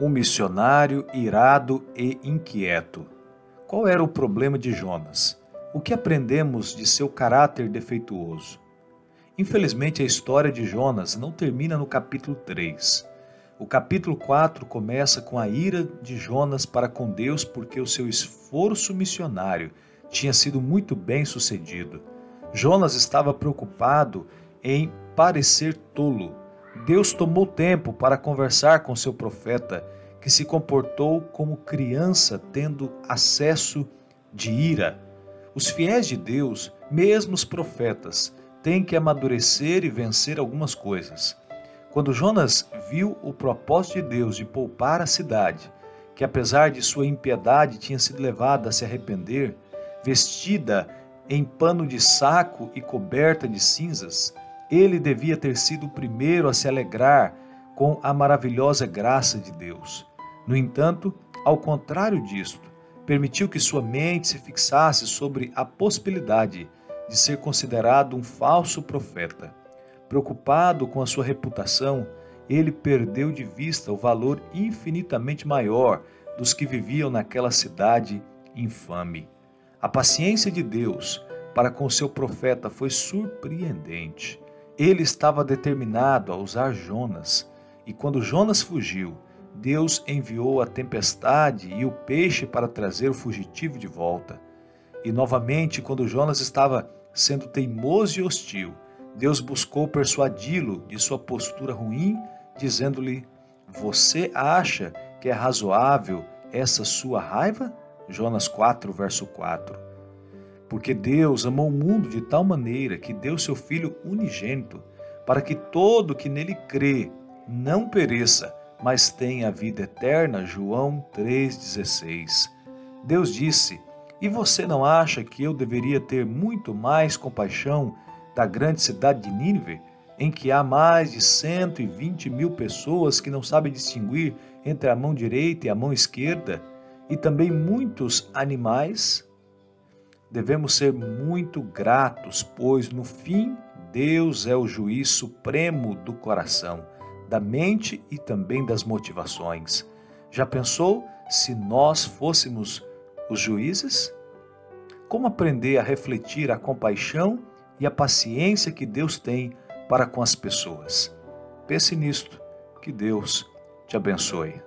um missionário irado e inquieto. Qual era o problema de Jonas? O que aprendemos de seu caráter defeituoso? Infelizmente, a história de Jonas não termina no capítulo 3. O capítulo 4 começa com a ira de Jonas para com Deus porque o seu esforço missionário tinha sido muito bem sucedido. Jonas estava preocupado em parecer tolo Deus tomou tempo para conversar com seu profeta, que se comportou como criança tendo acesso de ira. Os fiéis de Deus, mesmo os profetas, têm que amadurecer e vencer algumas coisas. Quando Jonas viu o propósito de Deus de poupar a cidade, que apesar de sua impiedade tinha sido levada a se arrepender, vestida em pano de saco e coberta de cinzas, ele devia ter sido o primeiro a se alegrar com a maravilhosa graça de Deus. No entanto, ao contrário disto, permitiu que sua mente se fixasse sobre a possibilidade de ser considerado um falso profeta. Preocupado com a sua reputação, ele perdeu de vista o valor infinitamente maior dos que viviam naquela cidade infame. A paciência de Deus para com seu profeta foi surpreendente. Ele estava determinado a usar Jonas, e quando Jonas fugiu, Deus enviou a tempestade e o peixe para trazer o fugitivo de volta. E novamente, quando Jonas estava sendo teimoso e hostil, Deus buscou persuadi-lo de sua postura ruim, dizendo-lhe: Você acha que é razoável essa sua raiva? Jonas 4, verso 4. Porque Deus amou o mundo de tal maneira que deu seu Filho unigênito, para que todo que nele crê não pereça, mas tenha a vida eterna. João 3,16. Deus disse: E você não acha que eu deveria ter muito mais compaixão da grande cidade de Nínive, em que há mais de 120 mil pessoas que não sabem distinguir entre a mão direita e a mão esquerda, e também muitos animais? Devemos ser muito gratos, pois no fim Deus é o juiz supremo do coração, da mente e também das motivações. Já pensou se nós fôssemos os juízes? Como aprender a refletir a compaixão e a paciência que Deus tem para com as pessoas? Pense nisto. Que Deus te abençoe.